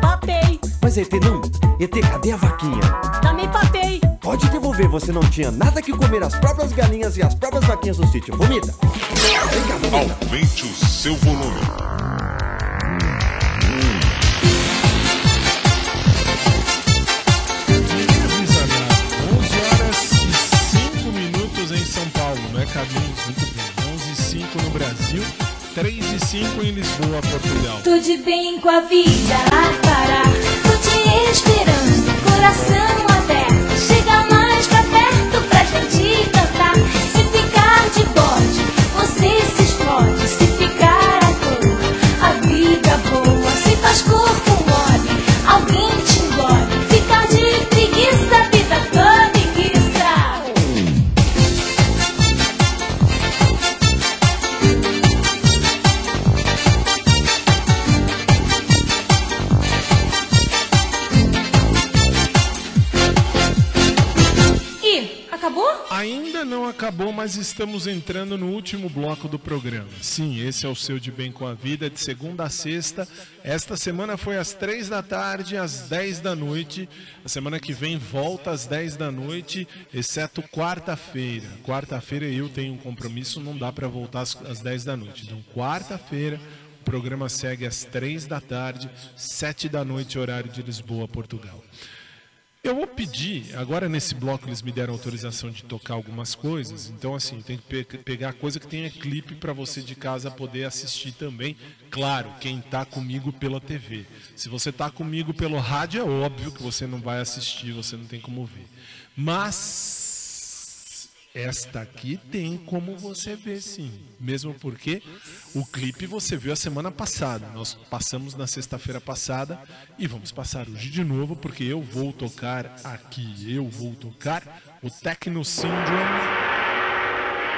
Papei, Mas ET não. ET, cadê a vaquinha? também papei. Pode devolver, você não tinha nada que comer as próprias galinhas e as próprias vaquinhas do sítio. Vomita. Vem cá, vomita. Aumente o seu volume. Avisa nada. 11 horas e 5 minutos em São Paulo, não é Caminhos? Muito bem. 11 e 5 no Brasil, 3 e 5 em Lisboa, Portugal. Tô de bem com a vida a parar. Tô te esperando, coração do programa. Sim, esse é o seu De Bem com a Vida, de segunda a sexta. Esta semana foi às três da tarde, às 10 da noite. A semana que vem volta às 10 da noite, exceto quarta-feira. Quarta-feira eu tenho um compromisso, não dá para voltar às, 10 da noite. Então, quarta-feira, o programa segue às três da tarde, sete da noite, horário de Lisboa, Portugal. Eu vou pedir, agora nesse bloco eles me deram autorização de tocar algumas coisas, então assim, tem que pe- pegar coisa que tenha clipe para você de casa poder assistir também. Claro, quem tá comigo pela TV. Se você tá comigo pelo rádio, é óbvio que você não vai assistir, você não tem como ver. Mas esta aqui tem como você ver sim. Mesmo porque o clipe você viu a semana passada. Nós passamos na sexta-feira passada e vamos passar hoje de novo, porque eu vou tocar aqui, eu vou tocar o Techno Syndrome,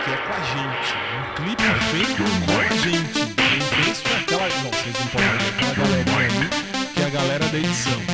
que é com a gente. Um clipe feito com a gente. Quem fez foi aquela. Não, vocês não podem ver aquela galerinha ali, que é a galera da edição.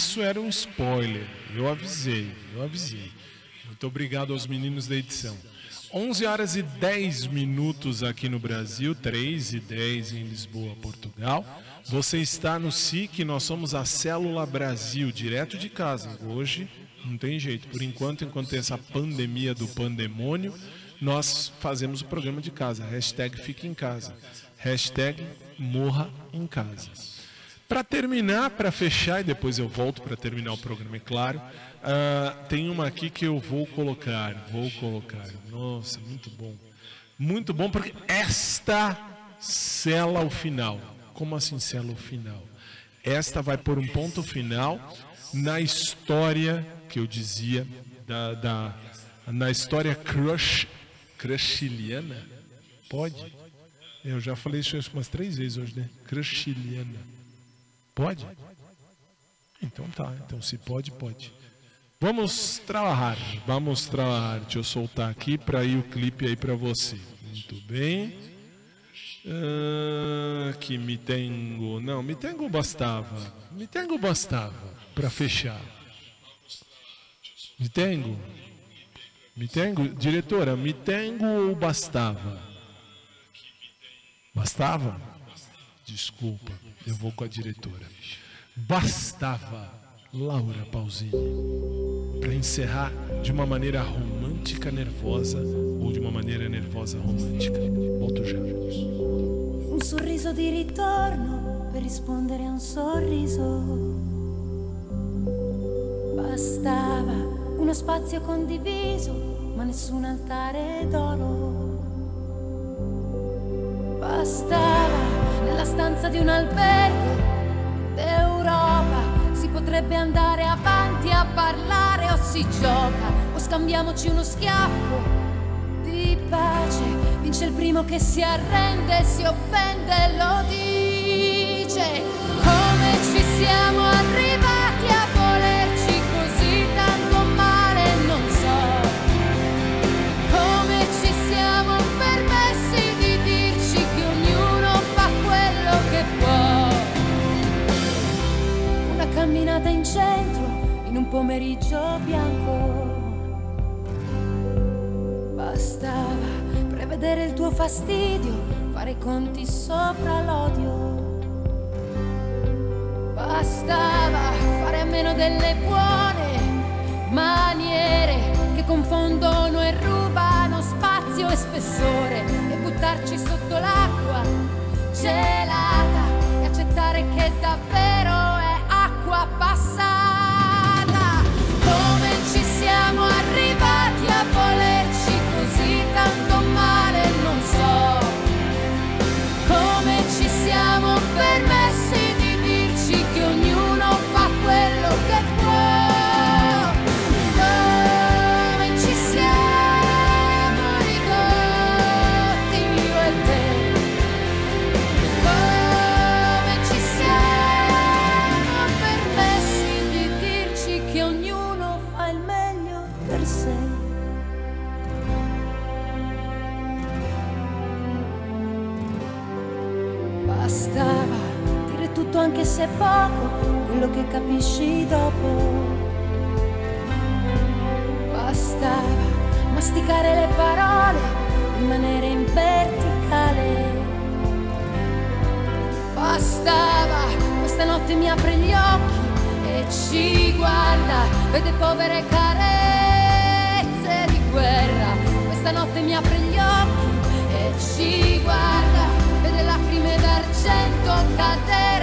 Isso era um spoiler. Eu avisei, eu avisei. Muito obrigado aos meninos da edição. 11 horas e 10 minutos aqui no Brasil, 3 e 10 em Lisboa, Portugal. Você está no SIC, nós somos a Célula Brasil, direto de casa. Hoje não tem jeito. Por enquanto, enquanto tem essa pandemia do pandemônio, nós fazemos o programa de casa. Hashtag fique em casa. Hashtag morra em casa. Para terminar, para fechar, e depois eu volto para terminar o programa, é claro. ah, tem uma aqui que eu vou colocar. Vou colocar. Nossa, muito bom. Muito bom, porque esta sela o final. Como assim sela o final? Esta vai por um ponto final na história que eu dizia da, da na história crush crushiliana. Pode? Eu já falei isso umas três vezes hoje, né? Crushiliana. Pode? Então tá. Então se pode, pode. Vamos trabalhar. Vamos trabalhar. Deixa eu soltar aqui para ir o clipe aí para você. Muito bem. Ah, que me tengo. Não, me tengo bastava. Me tengo bastava para fechar. Me tengo. Me tengo, diretora, me tengo ou bastava? Bastava? Desculpa, eu vou com a diretora. Bastava, Laura Pausini. Para encerrar de uma maneira romântica nervosa ou de uma maneira nervosa romântica. Volto já. Un sorriso di ritorno per rispondere a un sorriso. Bastava uno spazio condiviso, ma nessun altare d'oro. Bastava nella stanza di un albergo d'Europa. Si potrebbe andare avanti a parlare o si gioca o scambiamoci uno schiaffo di pace. Vince il primo che si arrende, si offende lo dice. Come ci siamo arrivati pomeriggio bianco. Bastava prevedere il tuo fastidio, fare i conti sopra l'odio. Bastava fare a meno delle buone maniere che confondono e rubano spazio e spessore e buttarci sotto l'acqua gelata e accettare che davvero è acqua passata. open anche se poco, quello che capisci dopo. Bastava masticare le parole, rimanere in verticale. Bastava, questa notte mi apre gli occhi e ci guarda, vede povere carezze di guerra. Questa notte mi apre gli occhi e ci guarda, vede lacrime d'argento cadere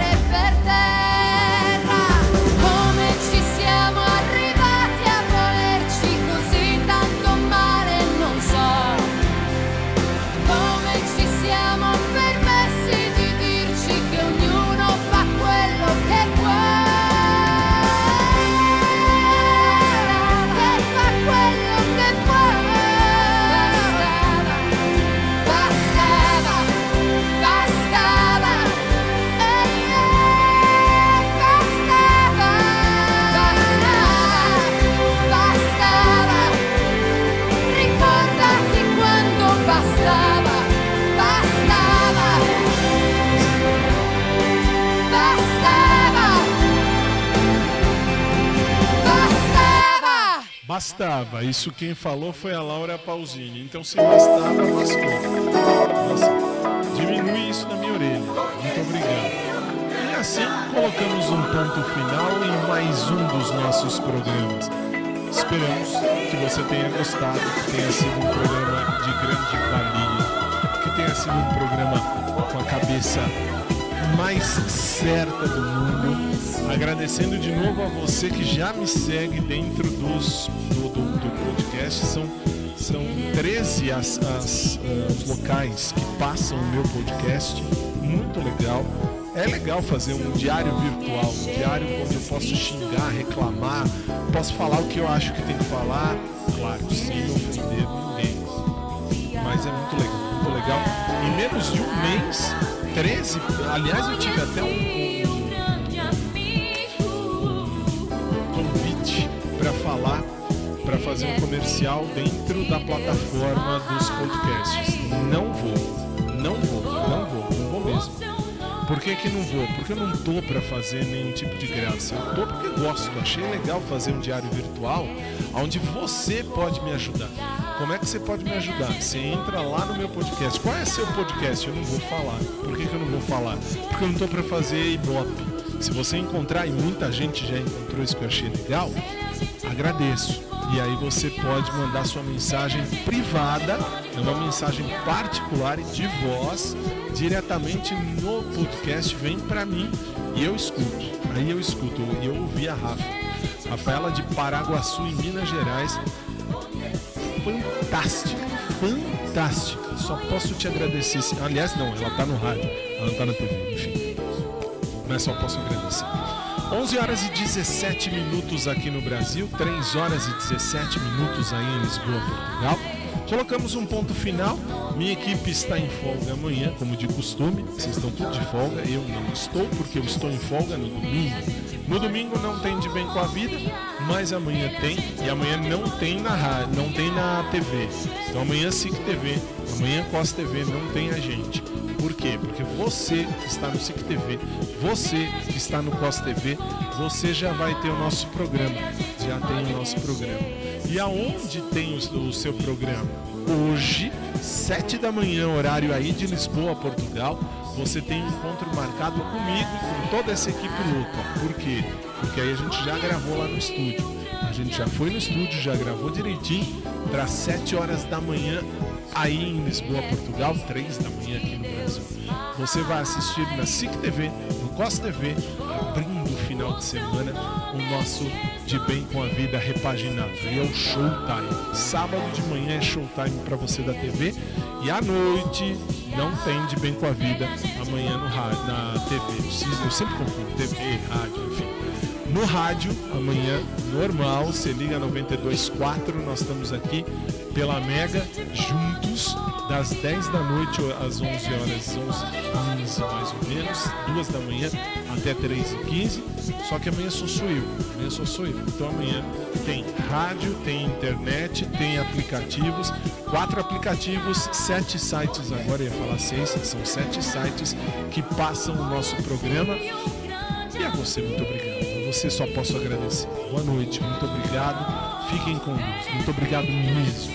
Isso quem falou foi a Laura Pausini. Então se bastava, bastou. Nossa, diminui isso na minha orelha. Muito obrigado. E assim colocamos um ponto final em mais um dos nossos programas. Esperamos que você tenha gostado, que tenha sido um programa de grande valia, que tenha sido um programa com a cabeça mais certa do mundo. Agradecendo de novo a você que já me segue dentro dos, do, do, do podcast. São, são 13 as, as, ah, os locais que passam o meu podcast. Muito legal. É legal fazer um diário virtual, um diário onde eu posso xingar, reclamar, posso falar o que eu acho que tem que falar, claro, sem ofender ninguém. Mas é muito legal, legal. Em menos de um mês, 13, aliás, eu tive até um, convite para falar, para fazer um comercial dentro da plataforma dos podcasts. Não vou, não vou, não vou, não vou mesmo. Por que, que não vou? Porque eu não tô para fazer nenhum tipo de graça. Eu tô porque gosto. Achei legal fazer um diário virtual onde você pode me ajudar. Como é que você pode me ajudar? Você entra lá no meu podcast. Qual é seu podcast? Eu não vou falar. Por que, que eu não vou falar? Porque eu não tô para fazer ibope. Se você encontrar, e muita gente já encontrou isso que eu achei legal, agradeço. E aí você pode mandar sua mensagem privada, é uma mensagem particular de voz, diretamente no podcast, vem para mim e eu escuto. Aí eu escuto, e eu ouvi a Rafa. Rafaela de Paraguaçu, em Minas Gerais. Fantástica, fantástica. Só posso te agradecer. Aliás, não, ela tá no rádio, ela não tá na TV, enfim. Mas só posso agradecer. 11 horas e 17 minutos aqui no Brasil, 3 horas e 17 minutos aí em Lisboa, Portugal. Colocamos um ponto final. Minha equipe está em folga amanhã, como de costume. Vocês estão tudo de folga. Eu não estou, porque eu estou em folga no domingo. No domingo não tem de bem com a vida, mas amanhã tem. E amanhã não tem na rádio, não tem na TV. Então amanhã SIC TV, amanhã COS TV não tem a gente. Por quê? Porque você que está no SIC TV, você que está no COS TV, você já vai ter o nosso programa. Já tem o nosso programa. E aonde tem o, o seu programa? Hoje, 7 da manhã, horário aí de Lisboa, Portugal, você tem um encontro marcado comigo com toda essa equipe louca. Por quê? Porque aí a gente já gravou lá no estúdio. A gente já foi no estúdio, já gravou direitinho para 7 horas da manhã aí em Lisboa, Portugal, 3 da manhã aqui no Brasil. Você vai assistir na SIC TV, no COS TV, abrindo de semana o nosso De Bem com a Vida repaginado. E é o Showtime. Sábado de manhã é Showtime para você da TV e à noite não tem De Bem com a Vida amanhã no rádio, na TV. Eu sempre confundo TV, rádio, enfim. No rádio, amanhã, normal, você liga 92.4, nós estamos aqui pela Mega, juntos, das 10 da noite às 11 horas, 11 15 mais ou menos, 2 da manhã até 3 e 15 só que amanhã só sou eu, amanhã só sou eu. Então amanhã tem rádio, tem internet, tem aplicativos, quatro aplicativos, sete sites, agora ia falar seis, são sete sites que passam o nosso programa. E a você, muito obrigado. Você só posso agradecer. Boa noite, muito obrigado. Fiquem com Deus. Muito obrigado mesmo.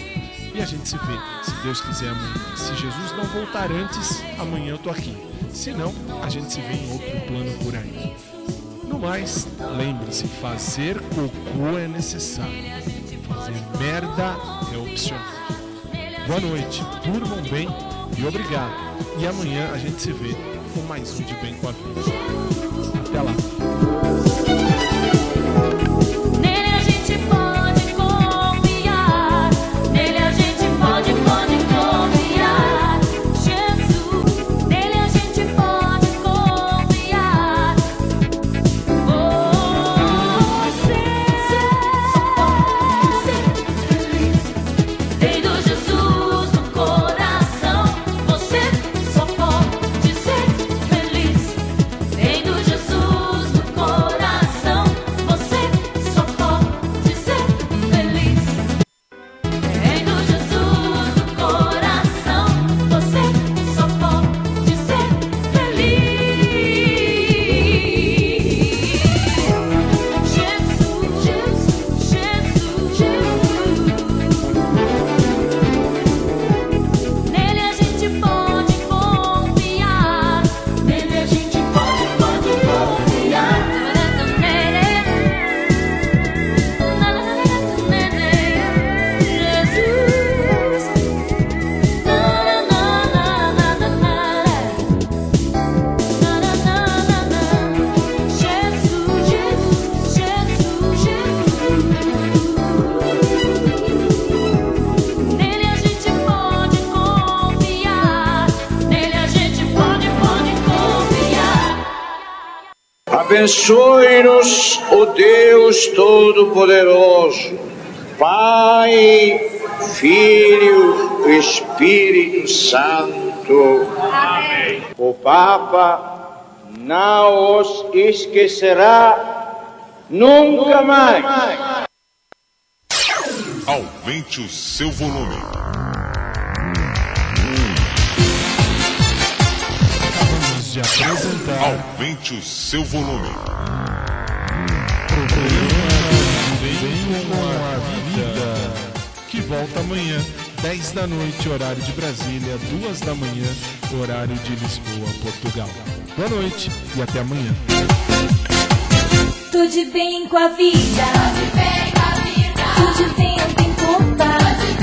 E a gente se vê, se Deus quiser, amanhã. Se Jesus não voltar antes, amanhã eu tô aqui. Se não, a gente se vê em outro plano por aí. No mais, lembre-se, fazer cocô é necessário. Fazer merda é opcional. Boa noite, durmam bem e obrigado. E amanhã a gente se vê com mais um de Bem com a Vida. Até lá. Abençoe-nos, o Deus Todo-Poderoso, Pai, Filho, e Espírito Santo. Amém. O Papa não os esquecerá nunca mais. Aumente o seu volume O seu volume. Que volta amanhã, 10 da noite, horário de Brasília, 2 da manhã, horário de Lisboa, Portugal. Boa noite e até amanhã. Tudo bem com a vida. Tudo bem com a vida. Tudo bem, tem conta.